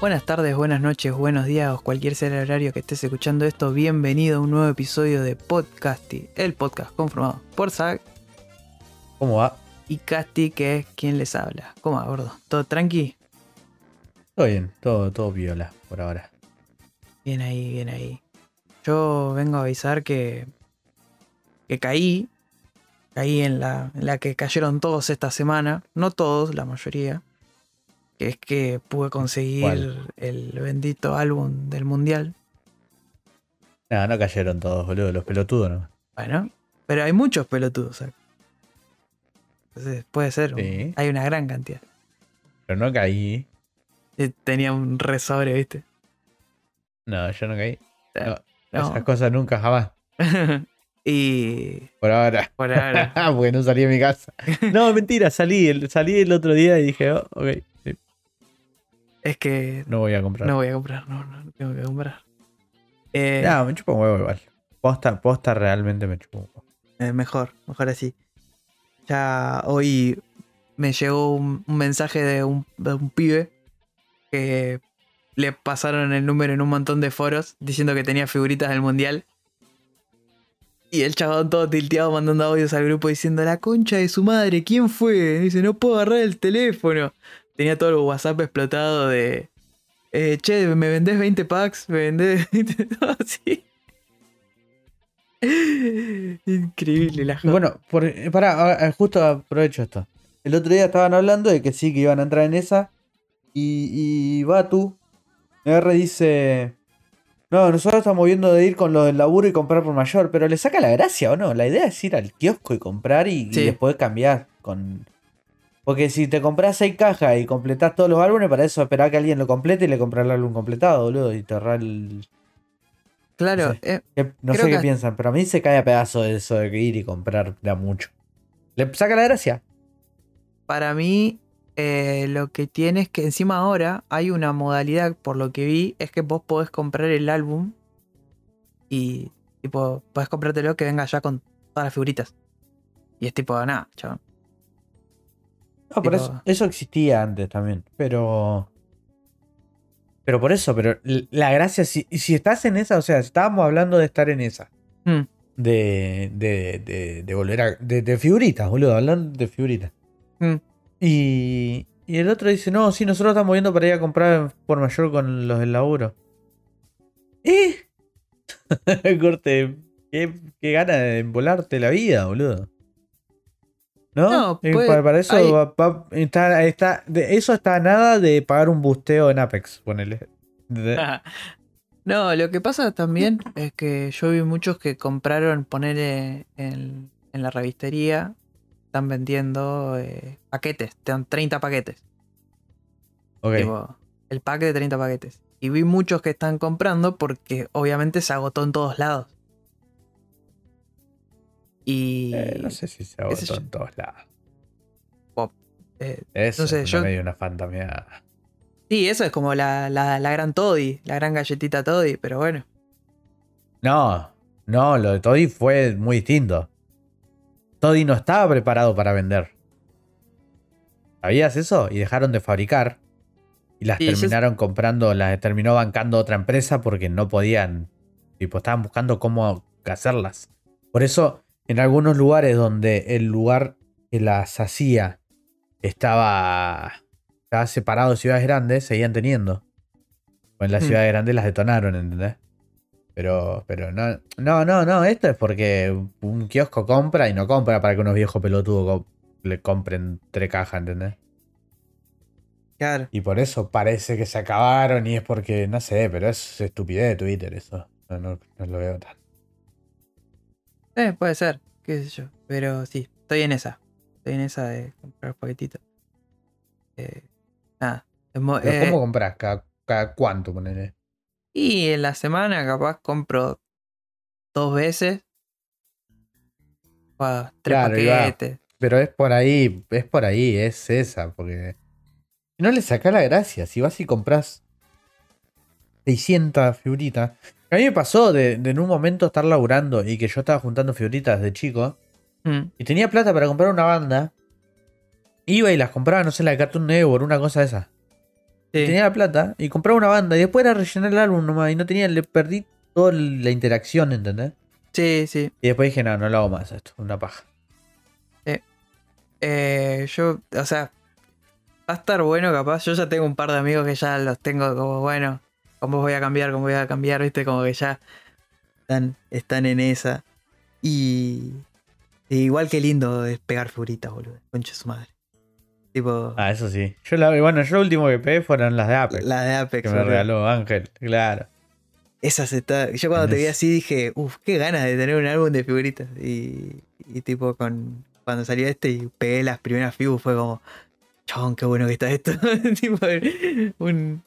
Buenas tardes, buenas noches, buenos días o cualquier el horario que estés escuchando esto. Bienvenido a un nuevo episodio de Podcasty, el podcast conformado por Zach ¿Cómo va? y Casti, que es quien les habla. ¿Cómo va, gordo? ¿Todo tranqui? Todo bien, todo, todo viola por ahora. Bien ahí, bien ahí. Yo vengo a avisar que, que caí. Caí en la, en la que cayeron todos esta semana. No todos, la mayoría. Que es que pude conseguir ¿Cuál? el bendito álbum del mundial. No, no cayeron todos, boludo, los pelotudos, ¿no? Bueno, pero hay muchos pelotudos. ¿sabes? Entonces puede ser. un- hay una gran cantidad. Pero no caí. Eh, Tenía un resobre, ¿viste? No, yo no caí. No, No. Esas cosas nunca jamás. y Por ahora. por ahora. Porque no salí de mi casa. No, mentira, salí. el- Salí el otro día y dije, oh, ok, es que no voy a comprar. no No, voy a comprar, no, no, no tengo que comprar. Eh, me chupa un huevo igual. Posta, posta realmente me chupa un huevo. eh, mejor, mejor así. Ya hoy me llegó un, un mensaje de un, de un pibe que le pasaron el número en un montón de foros diciendo que tenía figuritas del mundial. Y el chabón todo tilteado mandando audios al grupo diciendo la concha de su madre, ¿quién fue? Dice, no puedo agarrar el teléfono. Tenía todo el WhatsApp explotado de eh, che, ¿me vendés 20 packs? ¿Me vendés 20? Todo así. Increíble la joda. Bueno, por, pará, justo aprovecho esto. El otro día estaban hablando de que sí, que iban a entrar en esa. Y, y Batu me agarra y dice: No, nosotros estamos viendo de ir con lo del laburo y comprar por mayor. Pero le saca la gracia, ¿o no? La idea es ir al kiosco y comprar y, después cambiar con. Porque si te compras seis cajas y completás todos los álbumes, para eso esperar que alguien lo complete y le comprar el álbum completado, boludo. Y te ahorrar el. Claro, no sé. eh, No sé qué que- piensan, pero a mí se cae a pedazo de eso de que ir y comprar da mucho. Le saca la gracia. para mí eh, lo que tiene es que encima ahora hay una modalidad, por lo que vi, es que vos podés comprar el álbum y tipo, podés comprártelo que venga ya con todas las figuritas. Y es tipo, nada, chaval. No, por Tipo- eso, eso existía antes también, pero. Pero por eso, pero la gracia, si, si estás en esa, o sea, estábamos hablando de estar en esa, Hmm. de, de, de, de volver a. De, de figuritas, boludo, hablando de figuritas. Hmm. Y, y el otro dice: No, sí, nosotros estamos viendo para ir a comprar por mayor con los del laburo. ¿Eh? Corte, qué, qué gana de volarte la vida, boludo. ¿No? No, puede- para, eso hay- va- va- está, está- de eso está nada de pagar un busteo en Apex, ponele. De- No, lo que pasa también es que yo vi muchos que compraron, poner en, en la revistería, están vendiendo eh, paquetes, te dan 30 paquetes. ok. Tipo, el pack de 30 paquetes. Y vi muchos que están comprando porque obviamente se agotó en todos lados. Y. Eh, no sé si se agotó yo. en todos lados. eh, Eso No sé, es yo- medio una fantasía. sí, eso es como la, la, la gran Toddy, la gran galletita Toddy, pero bueno. No, no, lo de Toddy fue muy distinto. Toddy no estaba preparado para vender. ¿Sabías eso? Y dejaron de fabricar. Y las terminaron comprando, las terminó bancando otra empresa porque no podían. Tipo, estaban buscando cómo hacerlas. Por eso, en algunos lugares donde el lugar que las hacía estaba, estaba separado de ciudades grandes, seguían teniendo. O en las Hmm. ciudades grandes las detonaron, ¿entendés? Pero, pero no, no, no, no, esto es porque un kiosco compra y no compra para que unos viejos pelotudos le compren tres cajas, ¿entendés? Claro. Y por eso parece que se acabaron y es porque, no sé, pero es estupidez de Twitter eso. No, no, no lo veo tan. Eh, puede ser, qué sé yo. Pero sí, estoy en esa. Estoy en esa de comprar paquetitos. Eh, nada. es mo- Pero eh, ¿Cómo compras? ¿Cada, cada cuánto ponele? y en la semana capaz compro dos veces. Pa, tres Claro, va. paquetes. Pero es por ahí, es por ahí, es esa, porque no le sacás la gracia. Si vas y compras 600 figuritas. A mí me pasó de, de en un momento estar laburando y que yo estaba juntando figuritas de chico Mm, y tenía plata para comprar una banda. Iba y las compraba, no sé, la de Cartoon Network, una cosa de esa. Sí. Tenía la plata y compraba una banda y después era rellenar el álbum nomás y no tenía, le perdí toda la interacción, ¿entendés? Sí, sí. Y después dije, no, no lo hago más esto, una paja. Eh, yo, o sea, va a estar bueno capaz. Yo ya tengo un par de amigos que ya los tengo como, bueno, ¿cómo voy a cambiar? ¿Cómo voy a cambiar? ¿Viste? Como que ya están, están en esa. Y, y igual que lindo es pegar figuritas, boludo. Concha de su madre. Tipo, Ah, eso sí. Yo la, bueno, yo lo último que pegué fueron las de Apex. la de Apex. que me boludo. regaló Ángel, claro. Esas está. Yo cuando te vi así dije, uff, qué ganas de tener un álbum de figuritas. Y, y tipo, con cuando salió este y pegué las primeras figuras, fue como, chabón, qué bueno que está esto. tipo, un.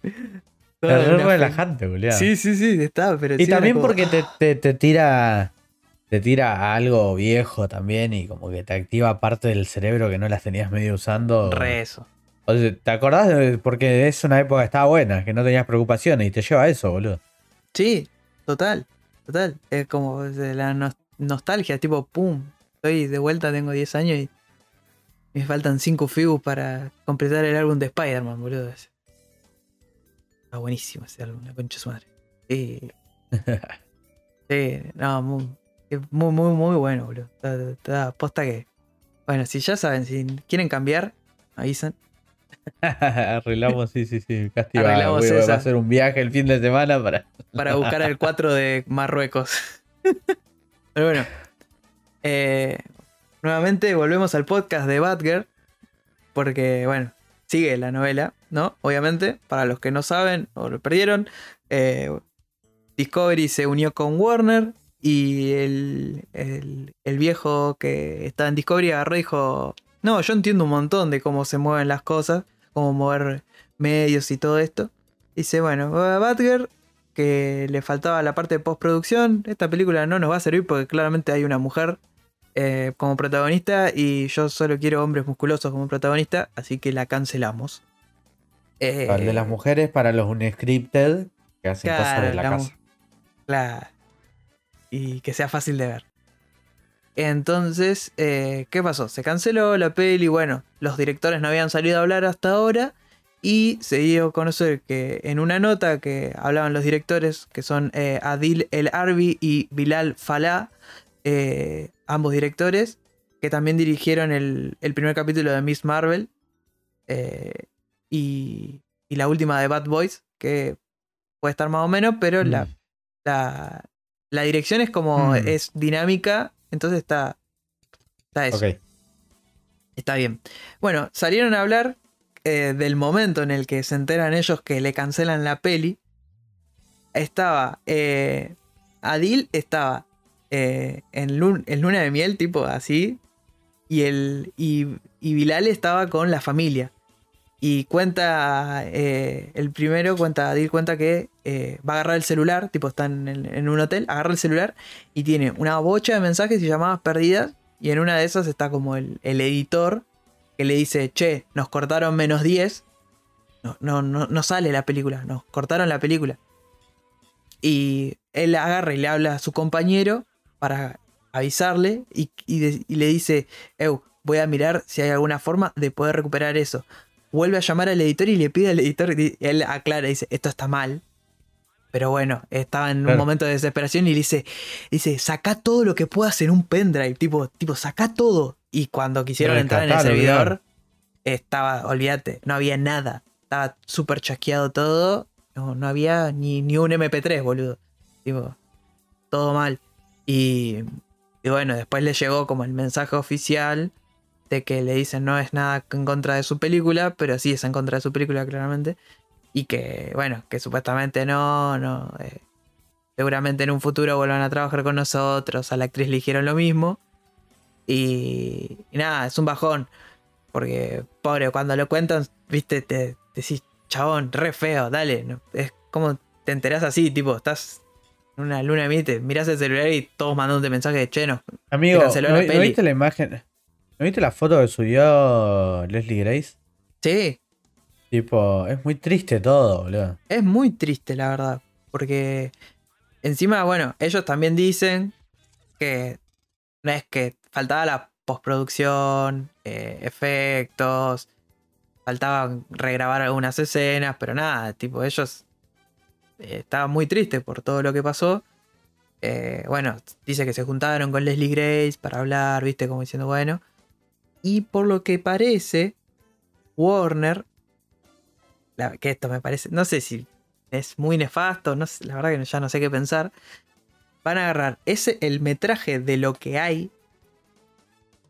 Toda Es relajante, boludo. Sí, sí, sí, está, pero Y sí también como, porque te, te, te tira te tira a algo viejo también y como que te activa parte del cerebro que no las tenías medio usando. Re eso. O sea, ¿Te acordás? de- Porque es una época que estaba buena, que no tenías preocupaciones y te lleva a eso, boludo. Sí, total, total. Es como de la nos- nostalgia, tipo, pum. Estoy de vuelta, tengo 10 años y me faltan 5 figus para completar el álbum de Spider-Man, boludo. Está buenísimo ese álbum, la concha de su madre. Sí. sí, no, muy, muy, muy, muy bueno, boludo. Está, está- posta que. Bueno, si ya saben, si quieren cambiar, avisan. Arreglamos, sí, sí, sí. Voy, voy esa. a hacer un viaje el fin de semana para. para buscar el 4 de Marruecos. Pero bueno. eh, nuevamente volvemos al podcast de Batgirl. Porque, bueno, sigue la novela, ¿no? Obviamente, para los que no saben o lo perdieron, eh, Discovery se unió con Warner y el, el- el viejo que está en Discovery agarró y dijo, no, yo entiendo un montón de cómo se mueven las cosas, cómo mover medios y todo esto. Dice, bueno, a Batgirl, que le faltaba la parte de postproducción, esta película no nos va a servir porque claramente hay una mujer eh, como protagonista y yo solo quiero hombres musculosos como protagonista, así que la cancelamos. Eh, El de las mujeres para los unscripted que hacen cosas de la Claro, casa. Claro. Y que sea fácil de ver. Entonces, eh, ¿qué pasó? Se canceló la peli, bueno, los directores no habían salido a hablar hasta ahora y se dio a conocer que en una nota que hablaban los directores, que son eh, Adil El Arbi y Bilal Falah, eh, ambos directores, que también dirigieron el, el primer capítulo de Miss Marvel eh, y, y la última de Bad Boys, que puede estar más o menos, pero la, Mm. la, la dirección es como Mm. es dinámica, entonces está, está eso, está bien. Bueno, salieron a hablar eh, del momento en el que se enteran ellos que le cancelan la peli. Estaba eh, Adil estaba eh, en, lun- en luna de miel, tipo así, y el y, y Bilal estaba con la familia. Y cuenta, eh, el primero cuenta, cuenta que eh, va a agarrar el celular, tipo están en, en un hotel, agarra el celular y tiene una bocha de mensajes y llamadas perdidas. Y en una de esas está como el, el editor que le dice, che, nos cortaron menos 10. No, no, no, no sale la película, nos cortaron la película. Y él agarra y le habla a su compañero para avisarle y, y de- y le dice, Eu, voy a mirar si hay alguna forma de poder recuperar eso. Vuelve a llamar al editor y le pide al editor, y él aclara, dice, esto está mal. Pero bueno, estaba en un Claro. momento de desesperación y le dice, dice, saca todo lo que puedas en un pendrive, tipo, tipo, saca todo. Y cuando quisieron entrar en el servidor, estaba, olvídate, no había nada. Estaba súper chasqueado todo. No, no había ni, ni un MP3, boludo. Tipo, todo mal. Y, bueno, después le llegó como el mensaje oficial de que le dicen no es nada en contra de su película, pero sí es en contra de su película, claramente. Y que, bueno, que supuestamente no, no. eh, seguramente en un futuro vuelvan a trabajar con nosotros. A la actriz le dijeron lo mismo. Y, y nada, es un bajón. Porque, pobre, cuando lo cuentan, viste, te, te decís, chabón, re feo, dale. es como te enterás así, tipo, estás una luna de miel, te mirás el celular y todos mandándote mensajes de chenos. Amigo, canceló ¿no, la viste la imagen? ¿No viste la foto que subió Leslie Grace? Sí, Tipo, es muy triste todo, boludo. es muy triste, la verdad. Porque encima, bueno, ellos también dicen que no es que faltaba la postproducción, eh, efectos, faltaba regrabar algunas escenas, pero nada, tipo, ellos estaban muy tristes por todo lo que pasó. Eh, bueno, dice que se juntaron con Leslie Grace para hablar, viste, como diciendo, bueno. Y por lo que parece, Warner, que esto me parece, no sé si es muy nefasto, no la verdad que ya no sé qué pensar. Van a agarrar ese, el metraje de lo que hay,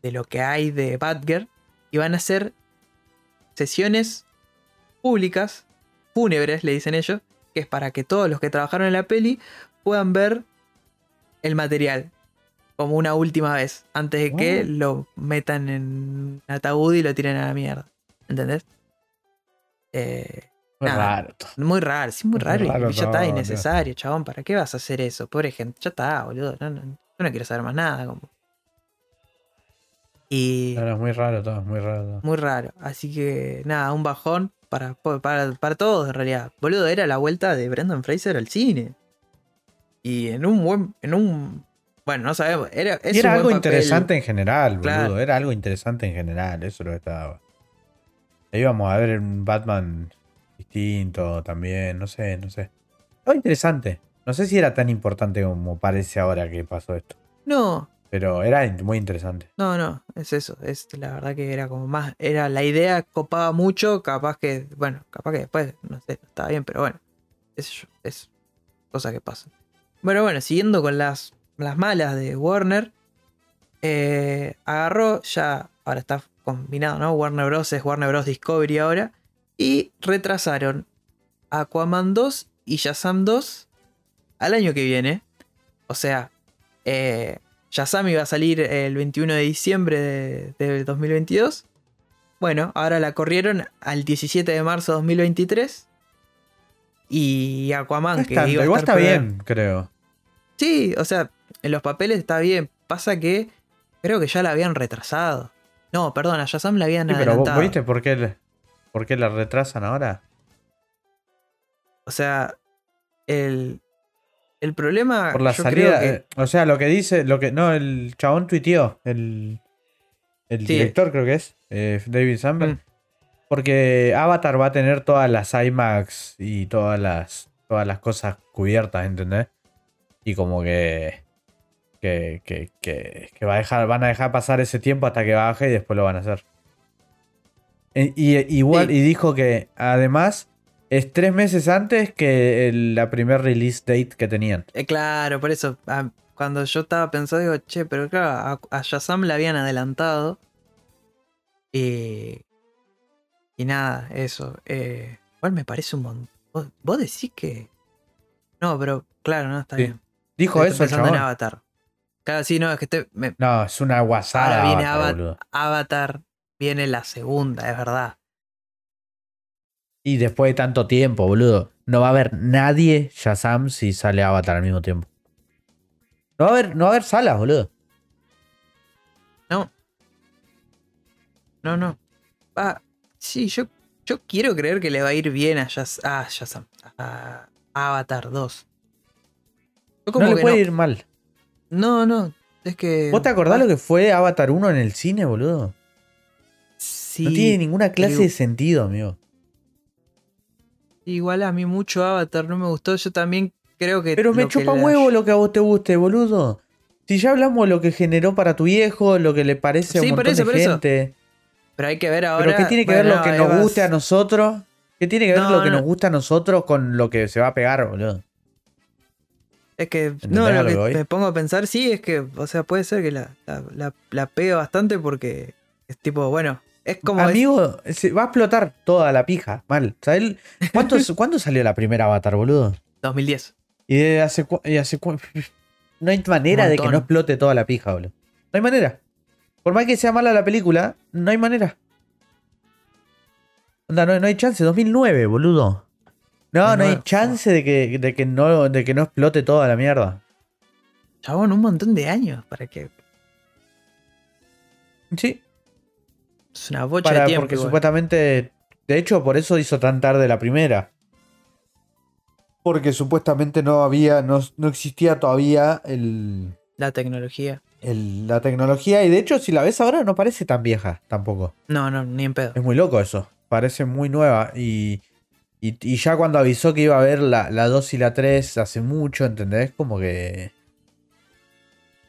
de lo que hay de Batgirl, y van a hacer sesiones públicas, fúnebres, le dicen ellos, que es para que todos los que trabajaron en la peli puedan ver el material como una última vez, antes de que lo metan en ataúd y lo tiren a la mierda. ¿Entendés? Eh, Muy Nada. raro. muy raro, sí, muy Muy raro. y ya todo, está innecesario, chabón. ¿Para qué vas a hacer eso? Pobre gente. Ya está, boludo. No, no, yo no quiero saber más nada. Como. Y Claro, es muy raro todo, muy raro todo. muy raro. Así que nada, un bajón para, para, para todos en realidad. Boludo, era la vuelta de Brendan Fraser al cine. Y en un buen. En un. Bueno, no sabemos. Era, es Y era un algo interesante en general, boludo. Claro. Era algo interesante en general, eso es lo estaba. Ahí íbamos a ver un Batman distinto también, no sé, no sé. Algo interesante. No sé si era tan importante como parece ahora que pasó esto. No, Pero era muy interesante. No, no, es eso. Es la verdad que era como más. Era la idea copaba mucho. Capaz que. Bueno, capaz que después, no sé, no estaba bien, pero bueno. Es, es cosa que pasa. Bueno, bueno, siguiendo con las, las malas de Warner. eh, agarró ya. Ahora está combinado, ¿no? Warner Bros. es Warner Bros. Discovery ahora. Y retrasaron Aquaman 2 y Shazam 2 al año que viene. O sea, eh, Shazam iba a salir el 21 de diciembre de, de 2022. Bueno, ahora la corrieron al 17 de marzo de 2023. Y Aquaman, No es que tanto, iba a estar está bien, creo. Sí, o sea, en los papeles está bien. Pasa que creo que ya la habían retrasado. No, perdón, a Shazam la habían Sí, pero vos adelantado. viste por qué, por qué la retrasan ahora. O sea, el, el problema. Por la yo salida. creo que- eh, o sea, lo que dice, lo que. No, el chabón tuiteó. El, el Sí. director, creo que es. eh, David Sandberg. Mm. Porque Avatar va a tener todas las IMAX y todas las. todas las cosas cubiertas, ¿entendés? Y como que. Que, que, que, que va a dejar, van a dejar pasar ese tiempo hasta que baje y después lo van a hacer. E- Y, igual, Sí. y dijo que además es tres meses antes que el- la primer release date que tenían. Eh, claro, por eso. ah, cuando yo estaba pensando, digo, che, pero claro, a, a Shazam la habían adelantado. Y. Y nada, eso. Eh, igual me parece un montón. ¿Vos, vos decís que.? No, pero claro, no, está Sí. bien. Dijo Estoy eso en. Avatar. Claro, sí, no, es que este, me- No, es una guasada. ahora viene. Avatar, viene la segunda, es verdad. Y después de tanto tiempo, boludo. No va a haber nadie Shazam si sale Avatar al mismo tiempo. No va a haber, no va a haber salas, boludo. No. No, no. Ah, sí, yo, yo quiero creer que le va a ir bien a, Shaz- a Shazam. A Avatar 2. Yo como no le que puede no. ir mal. No, no. Es que. ¿Vos te acordás lo que fue Avatar 1 en el cine, boludo? Sí. no tiene ninguna clase de sentido, amigo. Igual a mí mucho Avatar no me gustó. Yo también creo que. Pero me chupa la- huevo lo que a vos te guste, boludo. Si ya hablamos de lo que generó para tu viejo, lo que le parece a un Sí, por montón eso, de eso. gente. Pero hay que ver ahora. Pero ¿qué tiene que ver lo que nos vas. guste a nosotros? ¿Qué tiene que ver No, lo que no. nos gusta a nosotros con lo que se va a pegar, boludo? Es que, ¿Entendés no, lo lo que me pongo a pensar, sí, es que, o sea, puede ser que la, la, la, la pegue bastante porque es tipo, bueno, es como. es- Amigo, se va a explotar toda la pija, mal. ¿Sabés cuánto, ¿Cuándo salió la primera Avatar, boludo? 2010. Y de hace, y hace No hay manera de que no explote toda la pija, boludo. No hay manera. Por más que sea mala la película, no hay manera. Onda, no, no hay chance. 2009, boludo. No, no hay 2009, chance de que, de, que no, de que no explote toda la mierda. Chabón, un montón de años para que. Sí, Es una bocha para, de tiempo. porque igual. supuestamente. De hecho, por eso hizo tan tarde la primera. Porque supuestamente no había. No, no existía todavía el, La tecnología. el- la tecnología. Y de hecho, si la ves ahora, no parece tan vieja tampoco. No, no, ni en pedo. Es muy loco eso. parece muy nueva. Y, y, y ya cuando avisó que iba a haber la, la 2 y la 3 hace mucho, ¿entendés? Como que.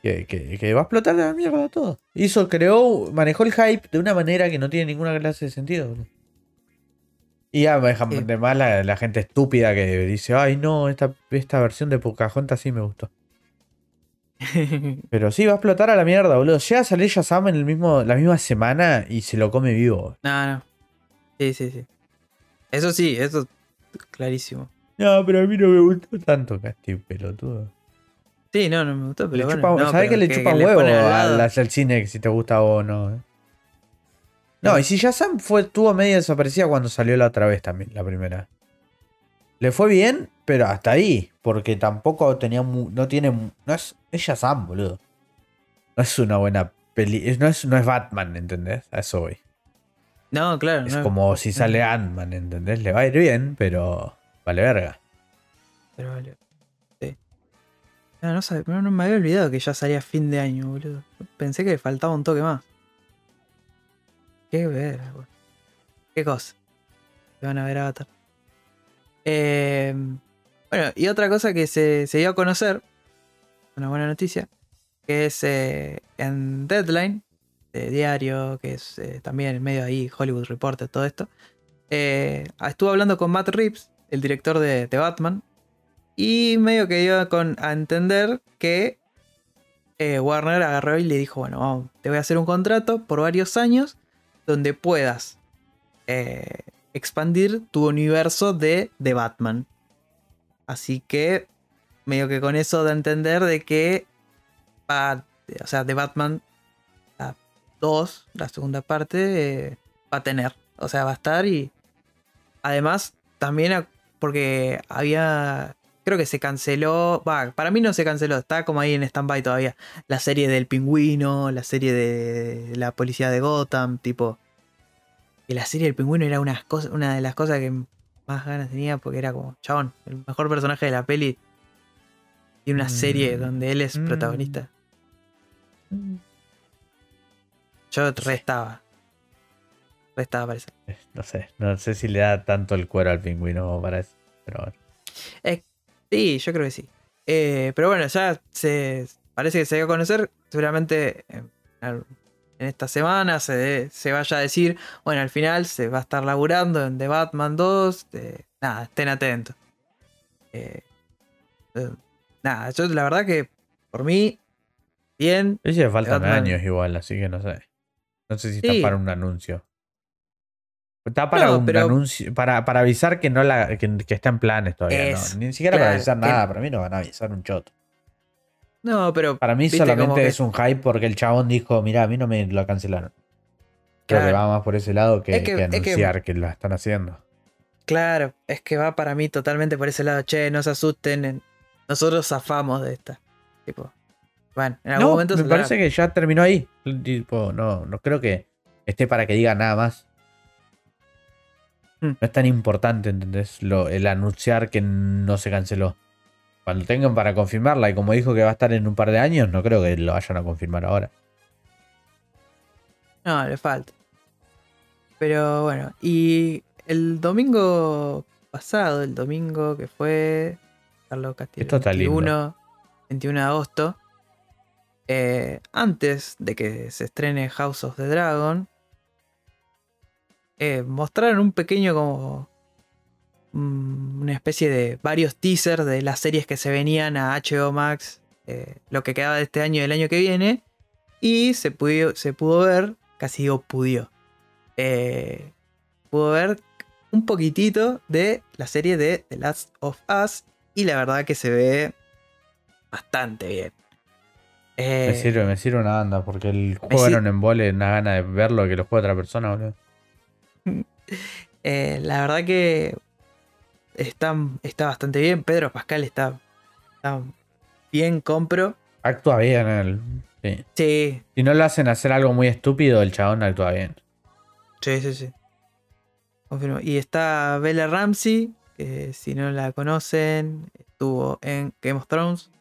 Que, que- que va a explotar la mierda todo. Hizo, creó, manejó el hype de una manera que no tiene ninguna clase de sentido. boludo. Y además la, la gente estúpida que dice, ay no, esta, esta versión de Pocahontas sí me gustó. Pero sí, va a explotar a la mierda, boludo. Llega a salir Shazam en el mismo, la misma semana y se lo come vivo. no, no. Sí, sí, sí. Eso sí, eso clarísimo. No, pero a mí no me gustó tanto, Casti, pelotudo. Sí, no, no me gustó, pero Le bueno, chupa- no, ¿Sabés pero que le chupa huevo ponen al al, cine si te gusta o no? No, y si Shazam fue, estuvo medio desaparecida cuando salió la otra vez también, la primera. Le fue bien, pero hasta ahí. Porque tampoco tenía no tiene no es, es Shazam, boludo. No es una buena peli. No es, no es Batman, ¿entendés? A eso voy. No, claro. Es no, como si sale Ant-Man, ¿entendés? Le va a ir bien, pero vale verga. Pero vale. No, no, sabe- no, me había olvidado que ya salía fin de año, boludo. Pensé que le faltaba un toque más. Qué ver, boludo. Qué cosa. Se van a ver Avatar. Eh, bueno, y otra cosa que se, dio a conocer, una buena noticia, que es eh, en Deadline, de diario, que es eh, también en medio ahí Hollywood Reporter, todo esto. eh, estuvo hablando con Matt Reeves, el director de, de Batman, y medio que dio con, a entender que eh, Warner agarró y le dijo, bueno, vamos, te voy a hacer un contrato por varios años donde puedas eh, expandir tu universo de, de Batman. Así que medio que con eso a entender de que va, o sea, de Batman la 2, la segunda parte, eh, va a tener. O sea, va a estar y además también porque había creo que se canceló, va, para mí no se canceló, está como ahí en stand-by todavía, la serie del pingüino, la serie de la policía de Gotham, tipo, y la serie del pingüino era una de las cosas que más ganas tenía porque era como, chabón, el mejor personaje de la peli y una Mm, serie donde él es mm. protagonista. Yo restaba. Restaba para eso. No sé, no sé si le da tanto el cuero al pingüino para eso. Pero bueno. Sí, yo creo que sí. Eh, pero bueno, ya se parece que se dio a conocer. Seguramente en, en esta semana se, de- se vaya a decir. Bueno, al final se va a estar laburando en The Batman 2. eh, nada, estén atentos. Eh, eh, nada, yo la verdad que por mí, bien. Le faltan años igual, así que no sé. No sé si está Sí. para un anuncio. Está para No, un pero- anuncio, para, para avisar que no la, que, que está en planes todavía. no. Ni siquiera para avisar que- nada. Para mí no van a avisar un choto. No, pero. Para mí solamente que- es un hype porque el chabón dijo, mira, a mí no me lo cancelaron. Creo que va más por ese lado que, Es que- que es que- anunciar que, lo están haciendo. Claro, es que va para mí totalmente por ese lado. Che, no se asusten. en- Nosotros zafamos de esta. Tipo. Bueno, en algún No, momento me parece que ya terminó ahí. Tipo, no, no creo que esté para que diga nada más. Hmm. No es tan importante, ¿entendés? Lo, el anunciar que no se canceló. Cuando tengan para confirmarla, y como dijo que va a estar en un par de años, no creo que lo vayan a confirmar ahora. No, le falta. Pero bueno, y el domingo pasado, el domingo que fue Carlos Castillo, Esto está lindo. 21, 21 de agosto, eh, antes de que se estrene House of the Dragon, eh, mostraron un pequeño como mm, una especie de varios teasers de las series que se venían a HBO Max, eh, lo que quedaba de este año y el año que viene, y se pudo, se pudo ver, casi digo pudió, eh, pudo ver un poquitito de la serie de The Last of Us y la verdad que se ve bastante bien. Eh, Me sirve, me sirve una banda, porque el juego era un embole, una gana de verlo que lo juegue otra persona, boludo. eh, la verdad que está, está bastante bien. Pedro Pascal está, está bien, compro. Actúa bien él. Sí. Sí, Si no lo hacen hacer algo muy estúpido, el chabón actúa bien. Sí, sí, sí. Confirmo. Y está Bella Ramsey, que si no la conocen, estuvo en Game of Thrones.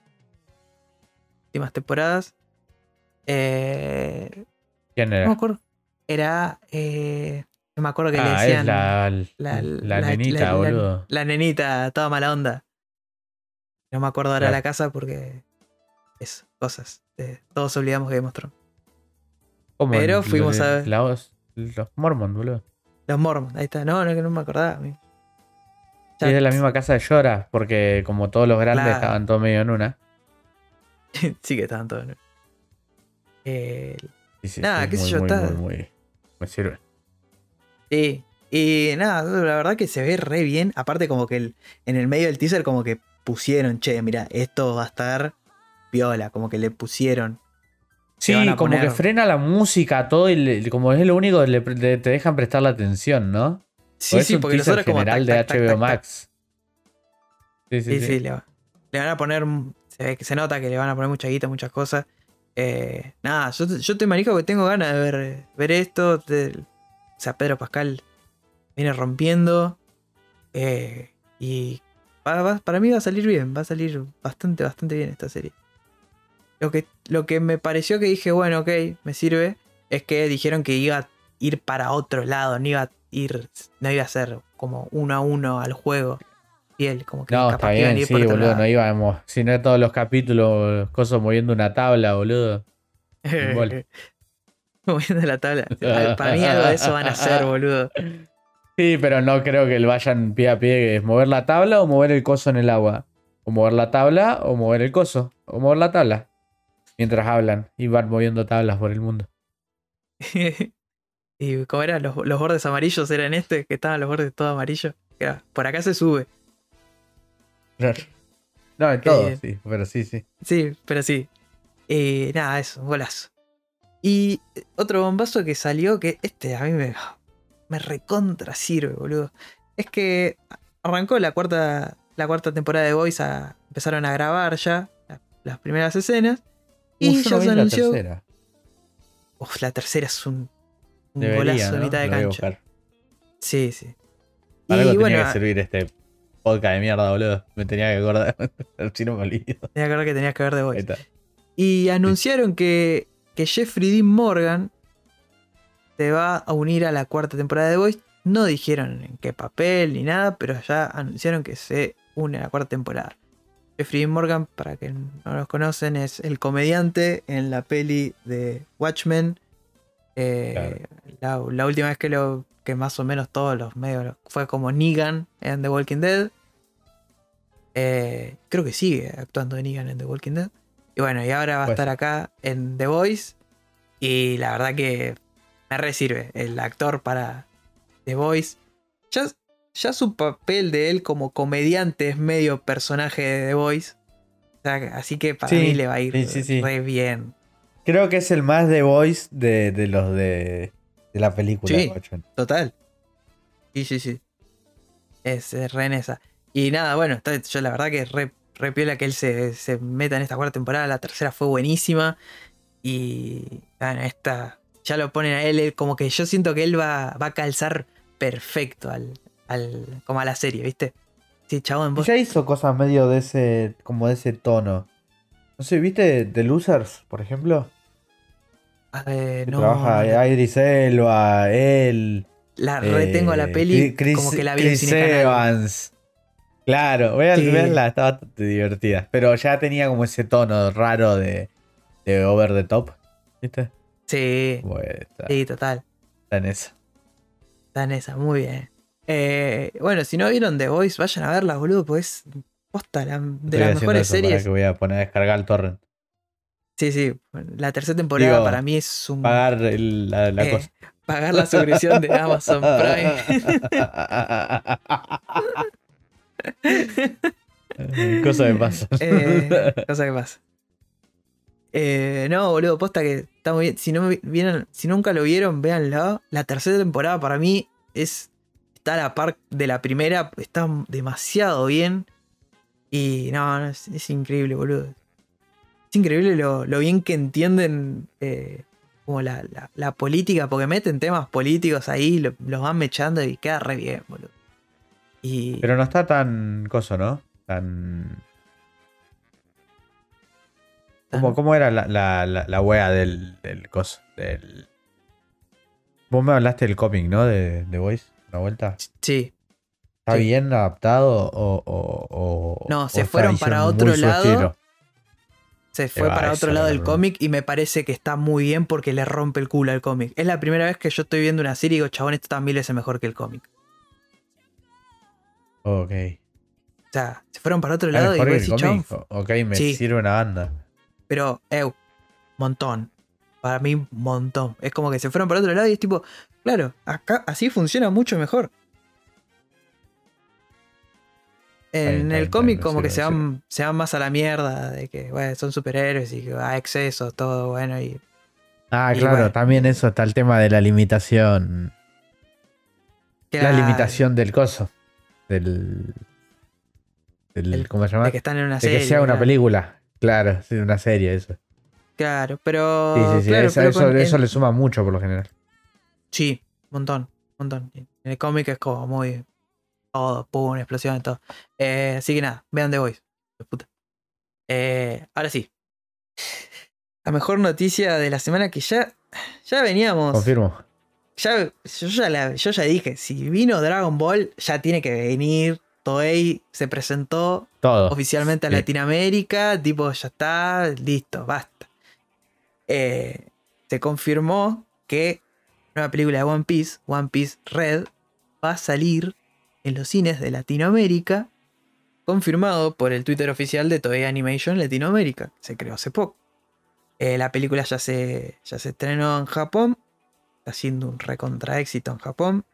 Últimas temporadas. Eh, ¿Quién no me era? acuerdo. Era. eh, Yo me acuerdo que le Ah, es decían. la, la- la la- nenita, boludo. La nenita, toda mala onda. No me acuerdo ahora la casa porque. Eso, cosas. Eh, todos olvidamos Thrones. ¿Cómo? pero fuimos a ver. Los, los Mormon, boludo. Los Mormons, ahí está. No, no, que no me acordaba. Sí, es de la misma casa de Llora, porque como todos los grandes Claro. estaban todos medio en una. sí que estaban todos. ¿no? Eh, Sí, sí, Nada, sí, qué sé muy, yo, muy, está- muy, muy- Me sirve. Sí. Y nada, la verdad que se ve re bien. Aparte, como que el- en el medio del teaser, como que pusieron, che, mira, esto va a estar viola. Como que le pusieron. Sí, como que frena la música, todo, y le- como es lo único que le- le- te dejan prestar la atención, ¿no? Sí, sí, porque nosotros como. general tac, de tac, HBO tac. Max. Sí, sí, Sí, le, le van a poner. Se, ve que se nota que le van a poner mucha guita, muchas cosas. Eh, nada, yo, yo te marico que tengo ganas de ver, ver esto. Sea, Pedro Pascal viene rompiendo. eh, y va- va- para mí va a salir bien. Va a salir bastante, bastante bien esta serie. Lo que, lo que me pareció que dije, bueno, ok, me sirve. Es que dijeron que iba a ir para otro lado. No iba a ir. No iba a ser como uno a uno al juego. Como que No, capaz está que iban a bien, ir sí, por otro boludo, lado. no íbamos. Si no todos los capítulos, cosas moviendo una tabla, boludo. Moviendo la tabla. Para mí algo de eso van a hacer, boludo. Sí, pero no creo que vayan pie a pie. ¿Es mover la tabla o mover el coso en el agua? O mover la tabla o mover el coso. O mover la tabla. Mientras hablan y van moviendo tablas por el mundo. y como eran los, los bordes amarillos, eran este, que estaban los bordes todos amarillos. Era, por acá se sube. Claro. No, en todo, sí, pero sí, sí. Sí, pero sí. Eh, nada, eso, un golazo. Y otro bombazo que salió, que este a mí me, me recontra sirve, boludo. Es que arrancó la cuarta, la cuarta temporada de Voice, a- empezaron a grabar ya la- las primeras escenas. Y yo ya no se la anunció. tercera. Uf, la tercera es un, un Debería, golazo de ¿no? mitad de cancha. Sí, sí. Para algo y tenía bueno, que servir este podcast de mierda, boludo. Me tenía que acordar. si no me olvido. tenía que ver que tenías que ver de está. Y anunciaron que, que Jeffrey Dean Morgan se va a unir a la cuarta temporada de Voice. No dijeron en qué papel ni nada, pero ya anunciaron que se une a la cuarta temporada. Jeffrey Dean Morgan, para que no los conocen, es el comediante en la peli de Watchmen. Eh, la, la última vez que lo que más o menos todos los medios fue como Negan en The Walking Dead. Eh, creo que sigue actuando de Negan en The Walking Dead. Y bueno, y ahora va a estar acá en The Voice. Y la verdad que me resirve el actor para The Voice. Ya, ya su papel de él como comediante es medio personaje de The Voice. O sea, así que para Sí, mí le va a ir sí, sí, sí. re bien. Creo que es el más de voice de, de los de, de la película. Sí. Total. Sí, sí, sí. Es, es re en esa. Y nada, bueno, yo la verdad que re, re piola que él se, se meta en esta cuarta temporada. La tercera fue buenísima. Y bueno, esta ya lo ponen a él, él como que yo siento que él va, va a calzar perfecto al, al, como a la serie, ¿viste? Sí, chabón, vos. ya hizo cosas medio de ese, como de ese tono. No sé, ¿viste The Losers, por ejemplo? eh, no, trabaja no, Idris Elba, él. la retengo la eh, peli Chris- como que la vi en Chris Cinecanal. Evans. Claro, vean, Sí. veanla, está bastante divertida. Pero ya tenía como ese tono raro de, de over the top. ¿Viste? Sí, Bueno, está, sí, total. está en eso. Está en esa, muy bien. Eh, bueno, si no vieron The Voice, vayan a verla, boludo, pues posta la- de Estoy las mejores eso, series. que voy a poner a descargar el torrent. Sí, sí. La tercera temporada Digo, para mí es un Pagar el- la, la Eh, cosa. pagar la suscripción de Amazon Prime. cosa me pasa. Eh, cosa que pasa. Eh, no, boludo, posta que está muy bien. Si, no vi- vieron, si nunca lo vieron, véanlo. La tercera temporada para mí es. Está a la par de la primera. Está demasiado bien. Y no, es, increíble, boludo. Es increíble lo, lo bien que entienden eh, como la, la- política, porque meten temas políticos ahí, lo- los van mechando y queda re bien, boludo. Y Pero no está tan coso, ¿no? Tan. ¿Cómo, era la, la, la, la wea del, del coso? Del, Vos me hablaste del cómic, ¿no? De, de Voice, una vuelta. Sí. ¿Está Sí. bien adaptado o, o- o- No, se fueron para otro lado. Se fue para otro lado la del cómic y me parece que está muy bien porque le rompe el culo al cómic. Es la primera vez que yo estoy viendo una serie y digo, chabón, esto está mil veces mejor que el cómic. Ok. O sea, se fueron para otro ¿Está lado y vos decís, chabón, cómic? O- Ok, me Sí. sirve una banda. pero, eu, montón. Para mí, montón. Es como que se fueron para otro lado y es tipo, claro, acá así funciona mucho mejor. En el cómic como que se van, se van más a la mierda, de que bueno, son superhéroes y que va a excesos, todo bueno y Ah, Y claro, bueno. también eso está el tema de la limitación. La limitación del coso. Del. del El- ¿Cómo se llama? de que están en una De serie. que sea una claro. película. Claro, una serie, eso. Claro, pero. Sí, sí, sí. claro, eso pero eso- le suma mucho por lo general. Sí, montón, montón. En el cómic es como muy. Todo, pum, explosión y todo. Eh, así que nada, vean The Voice. puta. Eh, ahora sí. La mejor noticia de la semana que ya. Ya veníamos. Confirmo. Ya, yo, ya la- yo ya dije, si vino Dragon Ball, ya tiene que venir. Toei se presentó Todo. oficialmente a Sí. Latinoamérica, tipo, ya está, listo, basta. Eh, se confirmó que una película de One Piece, One Piece Red, va a salir en los cines de Latinoamérica, confirmado por el Twitter oficial de Toei Animation Latinoamérica, que se creó hace poco. Eh, la película ya se, ya se estrenó en Japón, haciendo un recontra éxito en Japón,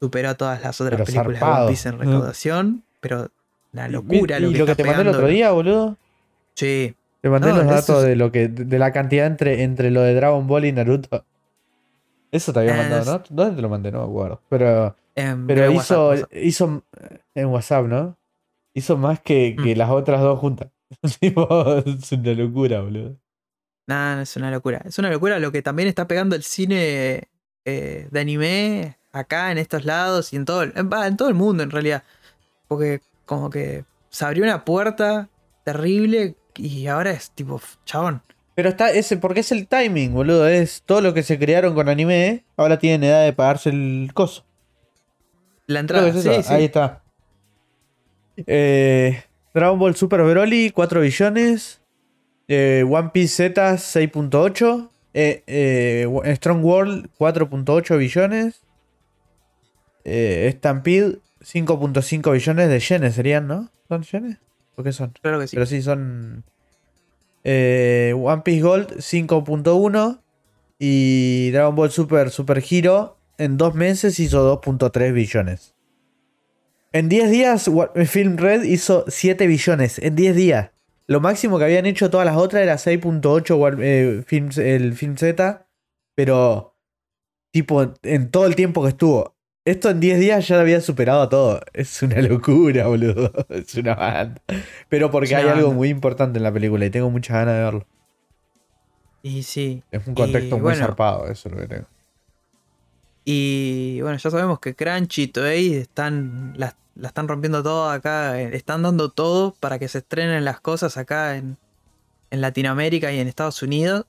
superó a todas las otras Pero películas de zarpado. One Piece en recaudación, pero una locura y, lo y que, lo que está te mandé el otro día, boludo. Sí, Te mandé No, los datos es- de lo que. de la cantidad entre, entre lo de Dragon Ball y Naruto. Eso te había Ah, mandado, ¿no? ¿Dónde te lo mandé? No me acuerdo. Pero. en- Pero en hizo, WhatsApp, WhatsApp. hizo en WhatsApp, ¿no? Hizo más que, que Mm. las otras dos juntas. Es una locura, boludo. No, es una locura. Es una locura lo que también está pegando el cine eh, de anime acá en estos lados y en todo, el- en, todo el mundo en realidad. Porque como que se abrió una puerta terrible y ahora es tipo, chabón. Pero está ese, porque es el timing, boludo. Es todo lo que se crearon con anime, ahora tienen edad de pagarse el coso. La entrada, es sí, eso. sí. Ahí está. Eh, Dragon Ball Super Broly, 4 billones. Eh, One Piece Z, 6.8. Eh, eh, Strong World, 4.8 billones. Eh, Stampede, 5.5 billones de yenes serían, ¿no? ¿Son yenes? ¿O qué son? Claro que sí. Pero sí, son. eh, One Piece Gold 5.1. Y Dragon Ball Super Super Hero en dos meses hizo 2.3 billones. En 10 días, Film Red hizo 7 billones. En 10 días. Lo máximo que habían hecho todas las otras era 6.8 Wa- eh, el Film Z. Pero, tipo, en todo el tiempo que estuvo. Esto en 10 días ya lo había superado a todo. Es una locura, boludo. Es una banda. Pero porque hay algo muy importante en la película y tengo muchas ganas de verlo. Y sí. Es un contexto Y muy bueno. zarpado, eso es lo que tengo. Y bueno, ya sabemos que Crunchy y Toei están, la, están rompiendo todo acá, eh, están dando todo para que se estrenen las cosas acá en, en Latinoamérica y en Estados Unidos.